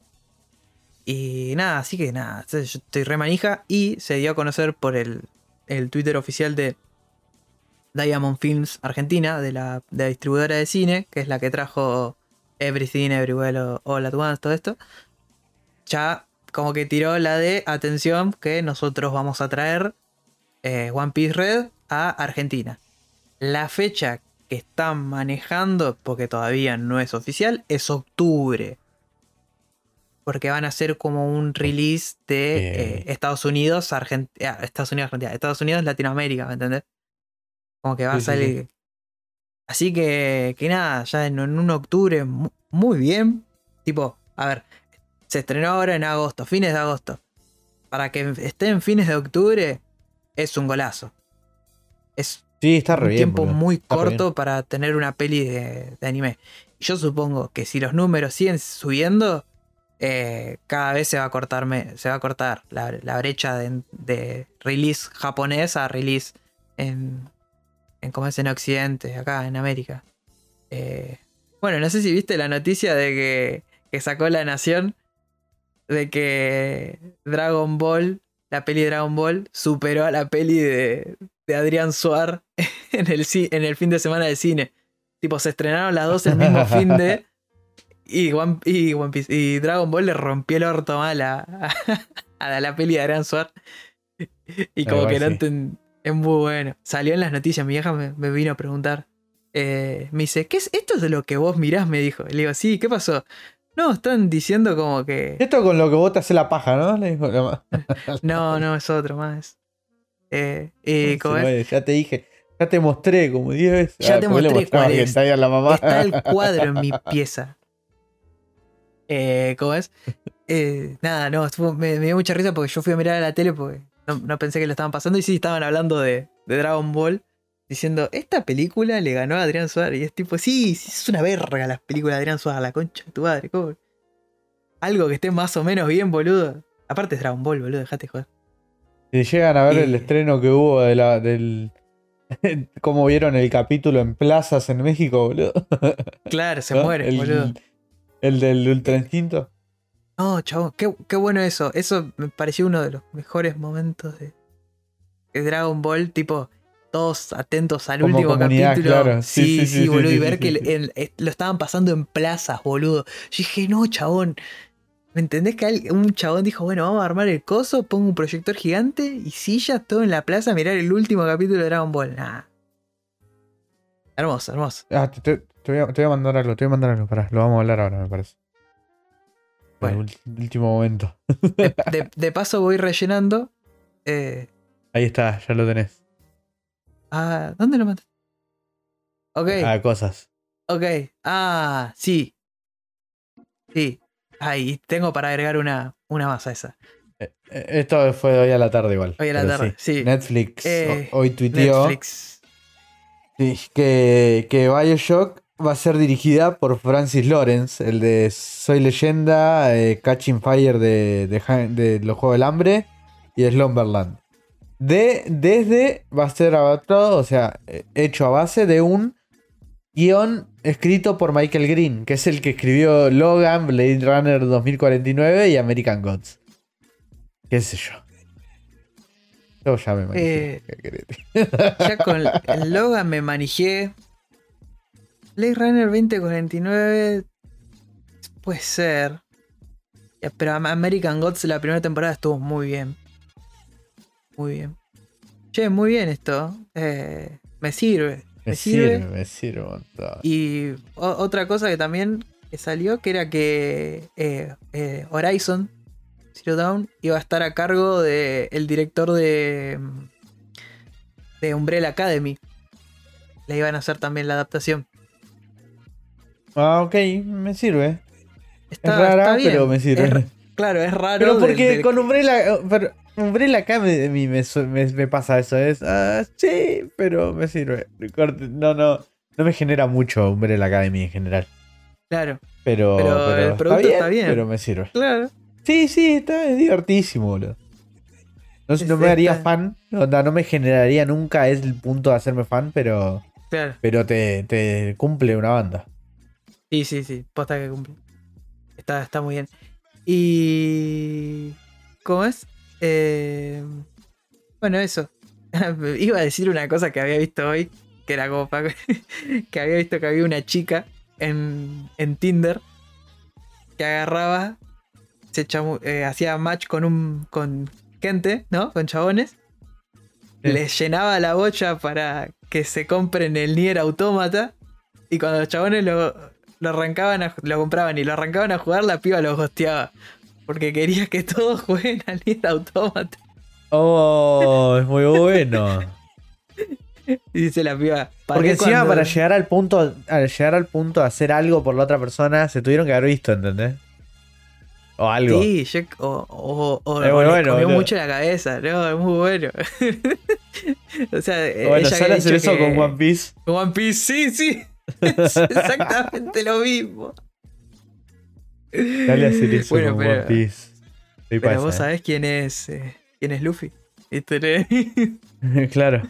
Y nada, así que nada, yo estoy re manija y se dio a conocer por el, el Twitter oficial de Diamond Films Argentina, de la, de la distribuidora de cine, que es la que trajo Everything, Everywhere, All at Once, todo esto. Ya como que tiró la de atención que nosotros vamos a traer eh, One Piece Red a Argentina. La fecha que están manejando, porque todavía no es oficial, es octubre. Porque van a ser como un release de eh, Estados Unidos, Argentina, Estados Unidos, Argentina, Estados Unidos, Latinoamérica, ¿me entendés? Como que va Sí, a sí, salir. Así que, que nada, ya en, en un octubre mu- muy bien. Tipo, a ver, se estrenó ahora en agosto, fines de agosto. Para que esté en fines de octubre, es un golazo. Es Sí, está un bien. tiempo muy Está corto para tener una peli de, de anime. Y yo supongo que si los números siguen subiendo, eh, cada vez se va a cortar, me- se va a cortar la, la brecha de, de release japonés a release en, en como es en Occidente, acá en América. Eh, bueno, no sé si viste la noticia de que, que sacó la nación de que Dragon Ball la peli de Dragon Ball superó a la peli de, de Adrián Suar en el, en el fin de semana de cine. Tipo, se estrenaron las dos el mismo fin de. Y One, y One Piece. Y Dragon Ball le rompió el orto mal a, a, la peli de Adrián Suar. Y como que no sí. Es muy bueno. Salió en las noticias, mi vieja me, me vino a preguntar. eh, me dice, ¿qué es esto es de lo que vos mirás? Me dijo. Le digo, sí, ¿qué pasó? No, están diciendo como que. Esto con lo que vos te haces la paja, ¿no? Le dijo la ma- No, no, es otro más. Eh, es, oye, ya te dije, ya te mostré como 10 veces. Ya te después le mostré cuál es. está la mamá. está el cuadro en mi pieza. Eh, ¿Cómo es? Eh, nada, no, estuvo- me, me dio mucha risa porque yo fui a mirar a la tele porque no, no pensé que lo estaban pasando y sí estaban hablando de, de Dragon Ball. Diciendo, esta película le ganó a Adrián Suárez. Y es tipo, sí, sí, es una verga las películas de Adrián Suárez, la concha de tu madre. ¿cómo? Algo que esté más o menos bien, boludo. Aparte es Dragon Ball, boludo, dejate de joder. Si llegan a ver Y- el estreno que hubo de la, del. cómo vieron el capítulo en plazas en México, boludo. Claro, se ¿No? muere, el, boludo. El del Ultra Instinto. No, chabón, qué, qué bueno eso. Eso me pareció uno de los mejores momentos de, de Dragon Ball, tipo, todos atentos al Como último capítulo. claro. Sí, Sí, sí, sí, boludo. y ver que sí. el- el- el- lo estaban pasando en plazas, boludo. Yo dije, no, chabón. ¿Me entendés que un chabón dijo, bueno, vamos a armar el coso, pongo un proyector gigante y sillas todo en la plaza a mirar el último capítulo de Dragon Ball? Nah. Hermoso, hermoso. Ah, te, te- te voy a, te voy a mandar algo, te voy a mandar algo, pará, lo vamos a hablar ahora, me parece. Bueno. El último momento. De, de- de paso voy rellenando. Eh, Ahí está, ya lo tenés. Ah, ¿Dónde lo mandaste? Ok. Ah, cosas. Ok. Ah, sí. Sí. Ahí tengo para agregar una, una más a esa. Eh, eh, Esto fue hoy a la tarde igual. Hoy a la tarde, sí. Netflix Eh, ho- hoy tuiteó Netflix. que, que Bioshock va a ser dirigida por Francis Lawrence, el de Soy Leyenda, eh, Catching Fire de, de, de los Juegos del Hambre y Slumberland. De, desde va a ser adaptado, o sea, eh, hecho a base de un guion escrito por Michael Green, que es el que escribió Logan, Blade Runner 2049 y American Gods. ¿Qué sé yo? Yo ya me manejé. Eh. Ya con el Logan me manejé. Blade Runner 2049. Puede ser. Pero American Gods la primera temporada estuvo muy bien. Muy bien. Che, muy bien esto. Eh, me sirve. Me Me sirve. sirve, me sirve un montón. Y otra cosa que también que salió, que era que eh, eh, Horizon Zero Dawn iba a estar a cargo de el director de, de Umbrella Academy. Le iban a hacer también la adaptación. Ah, ok, me sirve. Está, es rara, está bien. pero me sirve. Es claro, es raro. pero del- porque del- con Umbrella, pero Umbrella acá me, me, me su- me- me pasa eso. Es, ah, sí, pero me sirve. No, no, no me genera mucho Umbrella Academy en general. Claro, Pero, Pero pero el producto está bien. Pero me sirve. claro. Sí, sí, está es divertísimo, boludo. No, Es- no me haría está- fan, onda, no me generaría nunca es el punto de hacerme fan, pero, Claro. pero te, te cumple una banda. Sí, sí, sí. Posta que cumple. Está, está muy bien. Y. ¿Cómo es? Eh, bueno, eso. Iba a decir una cosa que había visto hoy. Que era como que había visto que había una chica en, en Tinder. Que agarraba. Se eh, hacía match con un. con gente, ¿no? Con chabones. Sí. Les llenaba la bocha para que se compren el Nier Automata. Y cuando los chabones lo, lo arrancaban a- lo compraban y lo arrancaban a jugar, la piba lo hosteaba. Porque quería que todos jueguen al Nier Automata. Oh, es muy bueno. Dice la piba. ¿para Porque encima cuando- para llegar al punto, al llegar al punto de hacer algo por la otra persona, se tuvieron que haber visto, ¿entendés? O algo. Sí, yo- o, o, o- Es o muy le bueno, comió mucho la cabeza, ¿no? Es muy bueno. o sea, bueno, ella sale había a hacer eso que- con One Piece. One Piece, sí, sí. Es exactamente lo mismo. Dale a hacer eso Bueno, con pero- One Piece. Vos esa, sabés quién es. eh, quién es Luffy. ¿eh? claro.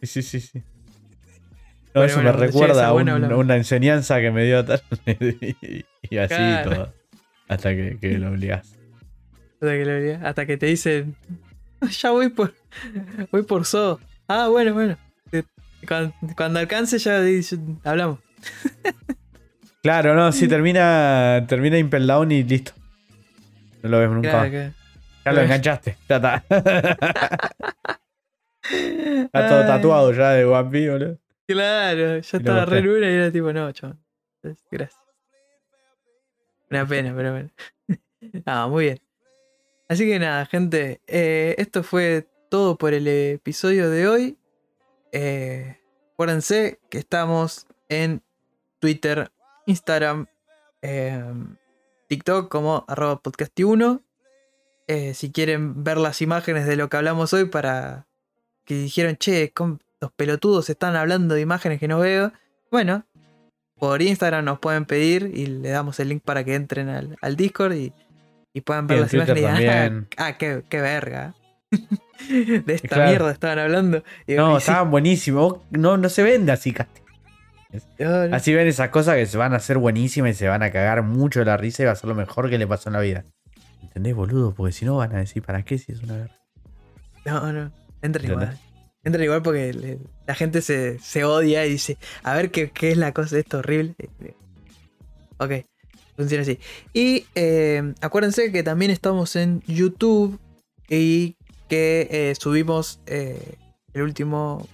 Sí, sí, sí, sí. No, Bueno, eso bueno, me recuerda a un- una enseñanza que me dio y, y así Claro. todo. Hasta que, que lo obligás. Hasta que, lo hasta que te dicen. ya voy por. Voy por So. Ah, bueno, bueno. Eh, Cuando, cuando alcance ya hablamos. Claro, no, si termina, termina Impel Down y listo. No lo ves nunca. Claro, más. claro. Ya lo enganchaste. Ya está. Está todo tatuado ya de One Piece, boludo. Claro, yo lo estaba re luna y era tipo, no, chaval. Gracias. Una pena, pero bueno. Ah, muy bien. Así que nada, gente. eh, esto fue todo por el episodio de hoy. Eh, acuérdense que estamos en Twitter, Instagram, eh, TikTok como arroba podcasti1. Eh, si quieren ver las imágenes de lo que hablamos hoy para que dijeron, che, los pelotudos están hablando de imágenes que no veo. Bueno, por Instagram nos pueden pedir y le damos el link para que entren al, al Discord y, y puedan ver Y las imágenes. y, ah, ah, qué, qué verga. de esta Claro. mierda estaban hablando. Y No, y sí, estaban buenísimos. No, no se vende así, Casti. Así ven esas cosas que se van a hacer buenísimas y se van a cagar mucho de la risa y va a ser lo mejor que le pasó en la vida. ¿Entendés, boludo? Porque si no van a decir, ¿para qué si es una verga? No, no. Entren igual. Entren igual porque le- la gente se, se odia y dice, a ver qué, qué es la cosa de esto horrible. Ok, funciona así. Y eh, acuérdense que también estamos en YouTube y que eh, subimos eh, el último,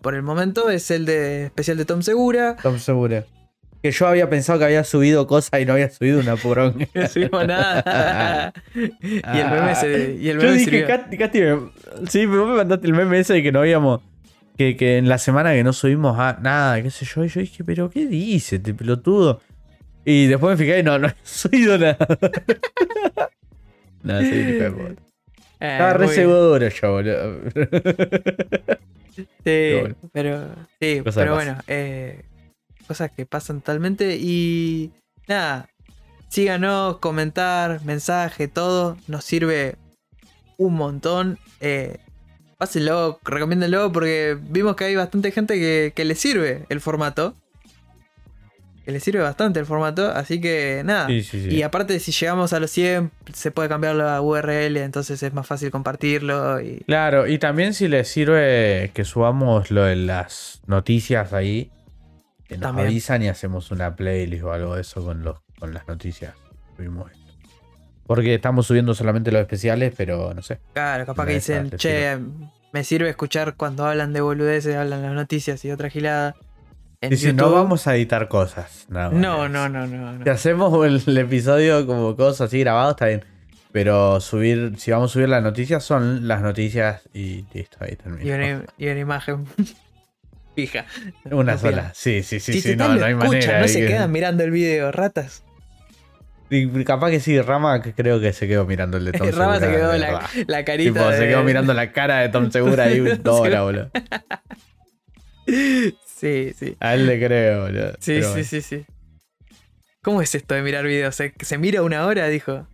por el momento, es el de especial de Tom Segura. Tom seguro. Que yo había pensado que había subido cosas y no había subido una porón. No subimos nada. y el meme, se, y el Yo dije, sirvió. Cati, Cati, me- sí, pero vos me mandaste el meme ese de que no habíamos. Que, que en la semana que no subimos a nada, qué sé yo. Y yo dije, pero ¿qué dice este pelotudo? Y después me fijé y no, no he subido nada. no, soy un hijo de puta. Eh, Estaba re seguro yo, boludo. Sí, bueno. pero, sí, Cosa pero bueno, eh, cosas que pasan totalmente y nada, síganos, comentar, mensaje, todo, nos sirve un montón. Eh, pásenlo, recomiéndenlo porque vimos que hay bastante gente que, que le sirve el formato. Que le sirve bastante el formato, así que nada. Sí, sí, sí. Y aparte, si llegamos a los 100, se puede cambiar la URL, entonces es más fácil compartirlo. Y... Claro, y también si les sirve que subamos lo de las noticias ahí, que nos También. avisan y hacemos una playlist o algo de eso con, los, con las noticias. Subimos esto. Porque estamos subiendo solamente los especiales, pero no sé. Claro, capaz que dicen, che, me sirve escuchar cuando hablan de boludeces, hablan las noticias y otra gilada. En Dice, no YouTube. vamos a editar cosas. nada más. No, no, no, no. no. Si hacemos el, el episodio como cosas así grabados, está bien. Pero subir, si vamos a subir las noticias, son las noticias y listo, ahí Y termina. una, y una imagen fija. Una No sola. Sí, sí, sí, si sí, se no, no hay manera. no se que- quedan mirando el video, ratas. Y capaz que sí, Rama creo que se quedó mirando el de Tom Rama se Segura, quedó de la, verdad. la carita. Tipo, se quedó mirando la cara de Tom Segura ahí Sí. horas, boludo. Sí, sí. A él le creo, boludo. Sí, Pero sí, bueno. sí, sí. ¿Cómo es esto de mirar videos? ¿Se, se mira una hora? Dijo.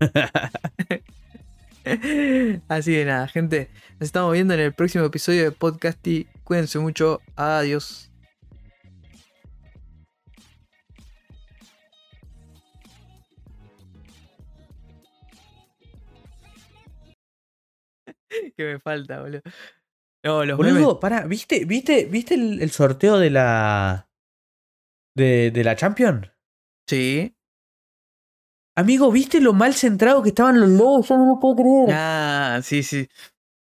Así de nada, gente. Nos estamos viendo en el próximo episodio de Podcast y cuídense mucho. Adiós. ¿Qué me falta, boludo? No, los memes. Boludo, pará, ¿viste, viste, viste el, el sorteo de la. de, de la Champion? Sí. Amigo, ¿viste lo mal centrado que estaban los logos? Yo no lo puedo creer. Ah, sí, sí.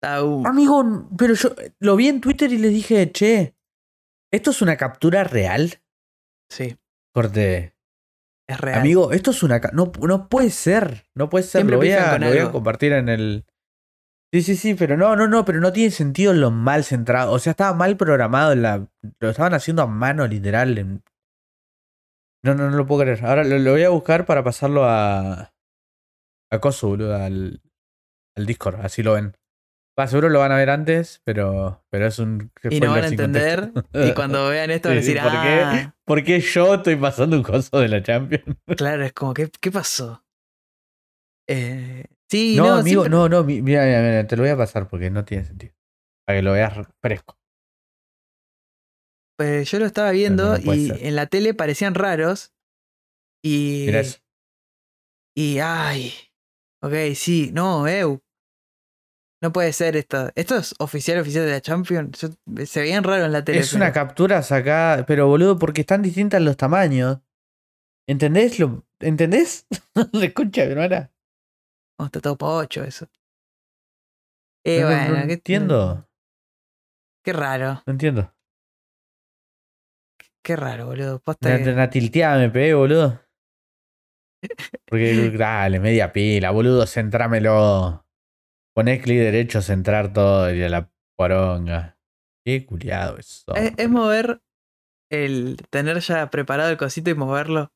Uh, Amigo, pero yo lo vi en Twitter y le dije, che, ¿esto es una captura real? sí, Corte. es real. Amigo, esto es una. No, no puede ser. No puede ser. Siempre Lo voy, a, lo voy a compartir en el. Sí, sí, sí, pero no, no, no, pero no tiene sentido lo mal centrado. O sea, estaba mal programado. la, lo estaban haciendo a mano, literal. en- No, no, no lo puedo creer. Ahora lo, lo voy a buscar para pasarlo a. A Coso, boludo, al, al Discord. Así lo ven. Va, seguro lo van a ver antes, pero, pero es un. y no van a entender. contexto. y cuando vean esto van a decir, ¿por qué? ah, ¿Por qué yo estoy pasando un coso de la Champions? claro, es como, ¿qué, qué pasó? Eh, sí, no, no, amigo, siempre- no, no, mi- mira, mira, mira, te lo voy a pasar porque no tiene sentido. Para que lo veas fresco. Pues yo lo estaba viendo no y ser. en la tele parecían raros. Y. Mira eso. Y ay. Ok, sí, no, eu. No puede ser esto. Esto es oficial, oficial de la Champions. Yo- se veían raro en la tele. Es una captura sacada, pero boludo, porque están distintas los tamaños. ¿Entendés? Lo, ¿Entendés? De mi hermana. Oh, está todo pocho eso. Eh, No, no, bueno, no qué- entiendo. Qué raro, No entiendo. qué raro, boludo. Posta Una, que- una tilteada me pegué, boludo. Porque, dale, media pila, boludo, centrámelo. Ponés clic derecho, centrar todo y a la poronga. Qué culiado eso. es, es mover el tener ya preparado el cosito y moverlo.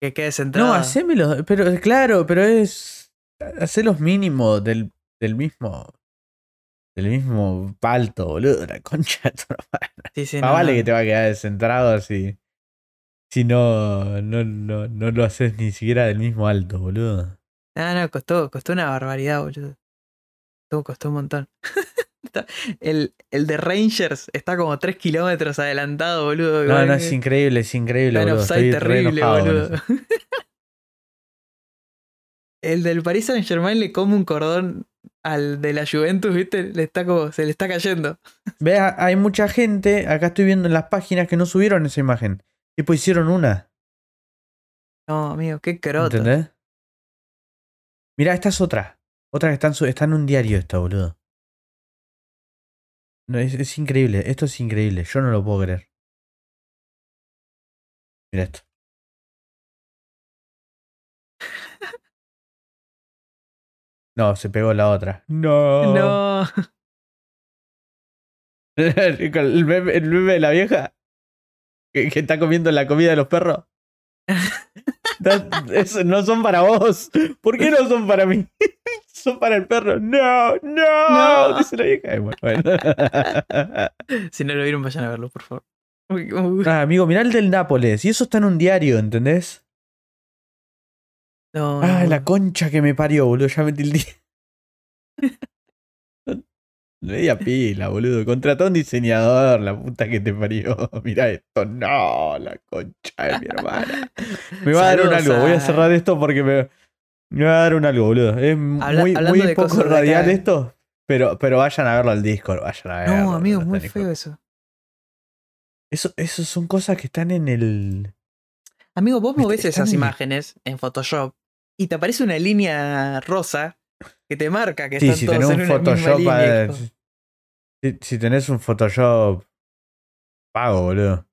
Que quede centrado. No, hacémelo, pero claro, pero es. Hacé los mínimos del, del mismo. Del mismo palto, boludo. La concha de tu hermana. Sí, sí, Más no, vale no. que te va a quedar descentrado así. Si no, no, no, no lo haces ni siquiera del mismo alto, boludo. No, no, costó, costó una barbaridad, boludo. Costó, costó un montón. El, el de Rangers está como 3 kilómetros adelantado, boludo. No, no, es increíble, es increíble, boludo. Estoy re terrible, enojado boludo. el del Paris Saint Germain le come un cordón al de la Juventus, ¿viste? Le está como, se le está cayendo. Vea, hay mucha gente, acá estoy viendo en las páginas que no subieron esa imagen. Tipo, hicieron una. No, amigo, qué croto. ¿Entendés? Mirá, esta es otra. Otra que está en, su- está en un diario esta, boludo. No, es, es increíble, esto es increíble, yo no lo puedo creer. Mira esto. No, se pegó la otra. No. No. El, meme, el meme de la vieja que, que está comiendo la comida de los perros. Eso no son para vos. ¿Por qué no son para mí? son para el perro. No, no, No. dice la vieja. Bueno, bueno. Si no lo vieron, vayan a verlo, por favor. Uy, uy. Ah, amigo, mirá el del Nápoles. Y eso está en un diario, ¿entendés? No, Ah, no, la concha que me parió, boludo. Ya metí el día. Media pila, boludo. Contrató a un diseñador, la puta que te parió. Mirá esto. No, la concha de mi hermana. Me va a dar un algo. Voy a cerrar esto porque me, me va a dar un algo, boludo. Es Habla- muy, poco radial acá. esto. Pero, pero vayan a verlo al Discord. Vayan a verlo. No, amigo, boludo, muy feo eso. Eso, eso son cosas que están en el. Amigo, vos movés esas en- imágenes en Photoshop y te aparece una línea rosa que te marca que Sí, están si todos tenés en un una misma Photoshop. línea, eh, si, si tenés un Photoshop pago, boludo.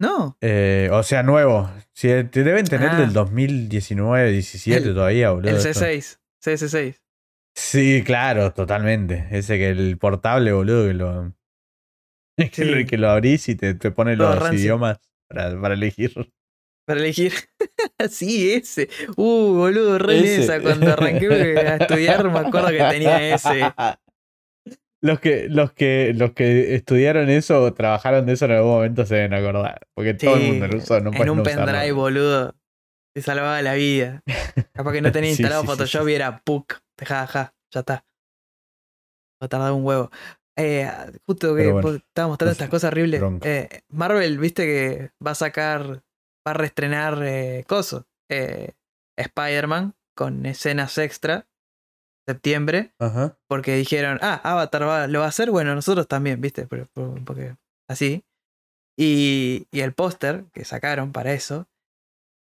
No, Eh, o sea, nuevo. Si, te deben tener Ah. del 2019, 17 El- todavía, boludo. el esto. C6, CS6. Sí, claro, totalmente. Ese que el portable, boludo, que lo. Que, lo, Sí. que lo abrís y te, te pone Todo los rancio. idiomas para, para elegir. Para elegir. sí, ese. Uh, boludo, re Ese. esa. Cuando arranqué a estudiar me acuerdo que tenía ese. Los que, los que, los que estudiaron eso o trabajaron de eso en algún momento se deben acordar. Porque todo el mundo lo usó, no en un no usarlo. pendrive, boludo. Te salvaba la vida. Capaz que no tenía Sí, instalado sí, Photoshop y era PUC. Ja, ja, ya está. Va a tardar un huevo. Eh, justo que bueno, estábamos mostrando no estas cosas horribles. Eh, Marvel, viste que va a sacar, va a reestrenar eh, Coso. Eh, Spider-Man con escenas extra. Septiembre. Ajá. Porque dijeron, ah, Avatar va- lo va a hacer, bueno, nosotros también, ¿viste? Porque así. Y, y el póster que sacaron para eso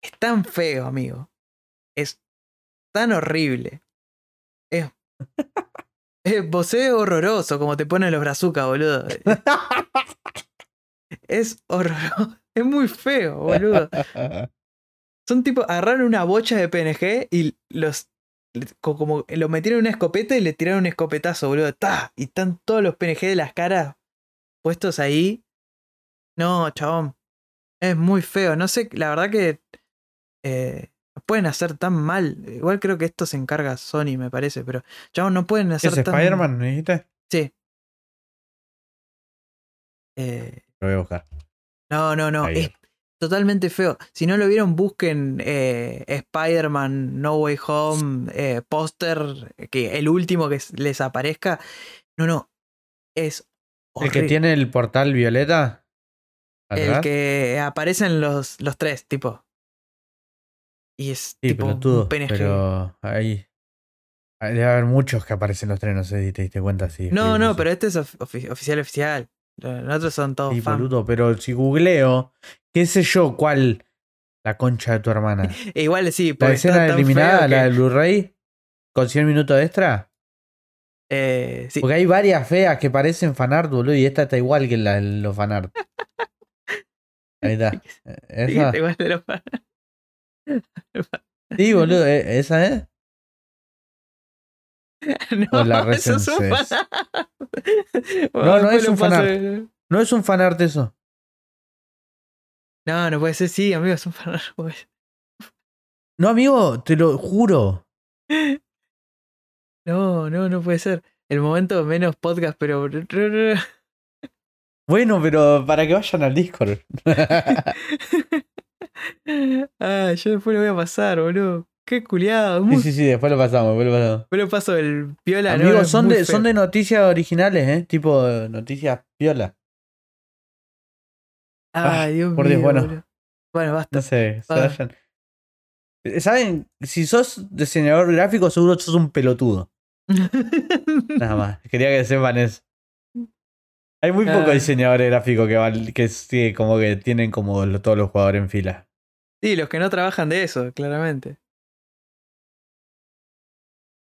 es tan feo, amigo. Es tan horrible. Es, es horroroso, como te ponen los brazucas, boludo. Es horroroso. Es muy feo, boludo. Son tipo, agarraron una bocha de PNG y los. Como lo metieron en una escopeta y le tiraron un escopetazo, boludo. ¡Ta! Y están todos los PNG de las caras puestos ahí. No, chabón. Es muy feo. No sé, la verdad que. Eh, no pueden hacer tan mal. Igual creo que esto se encarga Sony, me parece. Pero, chabón, no pueden ¿Es hacer tan. Spider-Man, dijiste? Sí. Eh, Lo voy a buscar. no, no, no. Es totalmente feo. Si no lo vieron, busquen eh, Spider-Man No Way Home eh, póster, que el último que les aparezca. No, no. Es ¿El que horrible. tiene el portal violeta? El que aparecen los, los tres, tipo. Y es Sí, tipo pelotudo. un PNG. Pero ahí. Debe haber muchos que aparecen en los trenes, no sé si te diste cuenta. Si No, no, eso. pero este es of- ofi- oficial, oficial. Los los otros son todos Sí, fan. boludo, pero si googleo, qué sé yo, cuál la concha de tu hermana. Igual sí, La escena eliminada, la que- del Blu-ray, con 100 minutos extra. eh, sí. Porque hay varias feas que parecen fanart, boludo, y esta está igual que la, los fanart. Ahí está. Sí, Esa. igual de los fan. Sí, boludo, e- esa es. No, O la eso es un recenses. fan. No, no es un fanart. No es un fanart eso. No, no puede ser, sí, amigo, es un fanart. No, amigo, te lo juro. No, no, no puede ser. El momento menos podcast, pero. Bueno, pero para que vayan al Discord. ah, yo después lo voy a pasar, boludo. Qué culiado. sí, Muy... sí, sí, después lo pasamos, después lo pasamos. Después lo paso el piola, ¿no? Amigos, Es son de, feo. son de noticias originales, ¿eh? Tipo noticias piola. Ah, Ay, Dios por mío. Dios, bueno. Bueno, basta. No sé, se vayan. Eh, ¿Saben? Si sos diseñador gráfico, seguro sos un pelotudo. Nada más. Quería que sepan eso. Hay muy pocos diseñadores gráficos que, val- que sí, como que tienen como todos los jugadores en fila. sí, los que no trabajan de eso, claramente.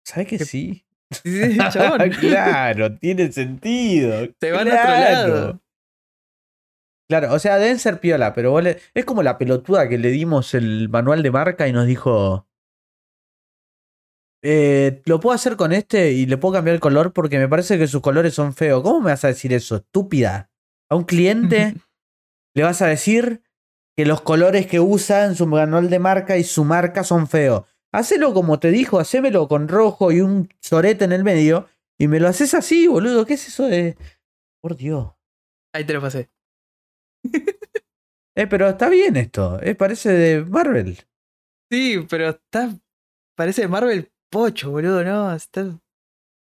¿Sabes que ¿Qué- sí? Sí, claro, tiene sentido. Se van a otro Claro. lado. Claro, o sea, deben ser piola, pero vos le- es como la pelotuda que le dimos el manual de marca y nos dijo. Eh, lo puedo hacer con este y le puedo cambiar el color porque me parece que sus colores son feos. ¿Cómo me vas a decir eso? Estúpida. A un cliente le vas a decir que los colores que usa en su manual de marca y su marca son feos. Hacelo como te dijo, hacémelo con rojo y un sorete en el medio y me lo haces así, boludo. ¿Qué es eso de.? Por Dios. Ahí te lo pasé. Eh, pero está bien esto. Eh, parece de Marvel. Sí, pero está. Parece Marvel pocho, boludo, ¿no? Está.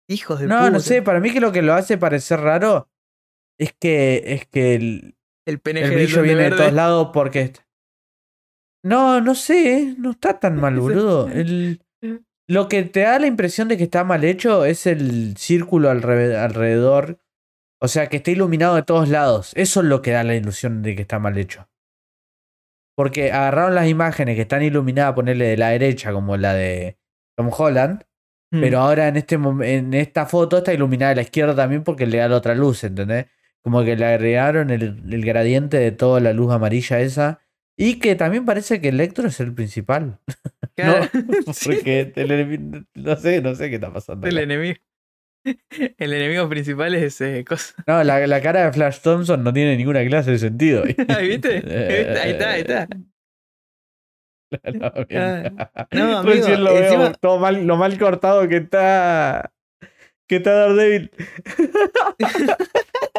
Hijos de No, puta. no sé. Para mí que lo que lo hace parecer raro es que, es que el, El PNG el brillo viene de todos lados porque... est- No, no sé. eh, No está tan mal, boludo. El- lo que te da la impresión de que está mal hecho es el círculo alre- alrededor. O sea, que está iluminado de todos lados. Eso es lo que da la ilusión de que está mal hecho. Porque agarraron las imágenes que están iluminadas, ponerle de la derecha, como la de Tom Holland, Mm. pero ahora en, este, en esta foto está iluminada de la izquierda también porque le da la otra luz, ¿entendés? Como que le agregaron el, el gradiente de toda la luz amarilla esa. Y que también parece que Electro es el principal. Claro. ¿No? Sí, Porque el enemi- no sé, no sé qué está pasando. el acá. enemigo. El enemigo principal es eh, cosa. No, la, la cara de Flash Thompson no tiene ninguna clase de sentido. ¿viste? Ahí está, ahí está. No. No, amigo, Recién lo veo todo mal, lo mal cortado que está. Que está Daredevil.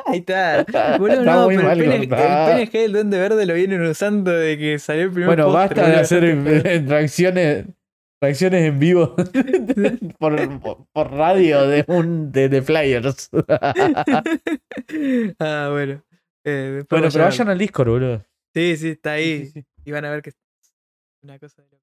Ahí está. Boludo, Está no, muy pero el, mal PNG, cortado. el PNG del Duende Verde lo vienen usando de que salió el primer Bueno, basta de hacer reacciones, reacciones en vivo por, por- por radio de un de, de flyers. ah, bueno. Eh, bueno, pero vayan al Discord, boludo. Sí, sí, está ahí. Sí, sí, sí. Y van a ver que es una cosa de.